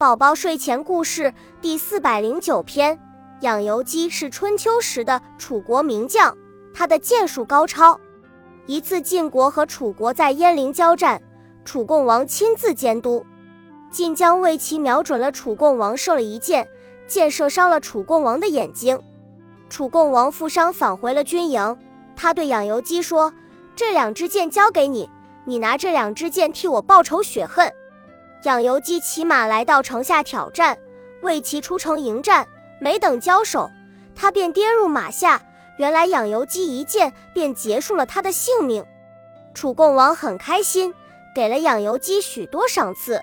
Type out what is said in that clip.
宝宝睡前故事第四百零九篇：养由基是春秋时的楚国名将，他的剑术高超。一次晋国和楚国在鄢陵交战，楚共王亲自监督，晋将为其瞄准了楚共王，射了一箭，箭射伤了楚共王的眼睛。楚共王负伤返回了军营，他对养由基说：“这两支箭交给你，你拿这两支箭替我报仇雪恨。”养由基骑马来到城下挑战，为其出城迎战，没等交手，他便跌入马下。原来养由基一箭便结束了他的性命。楚共王很开心，给了养由基许多赏赐。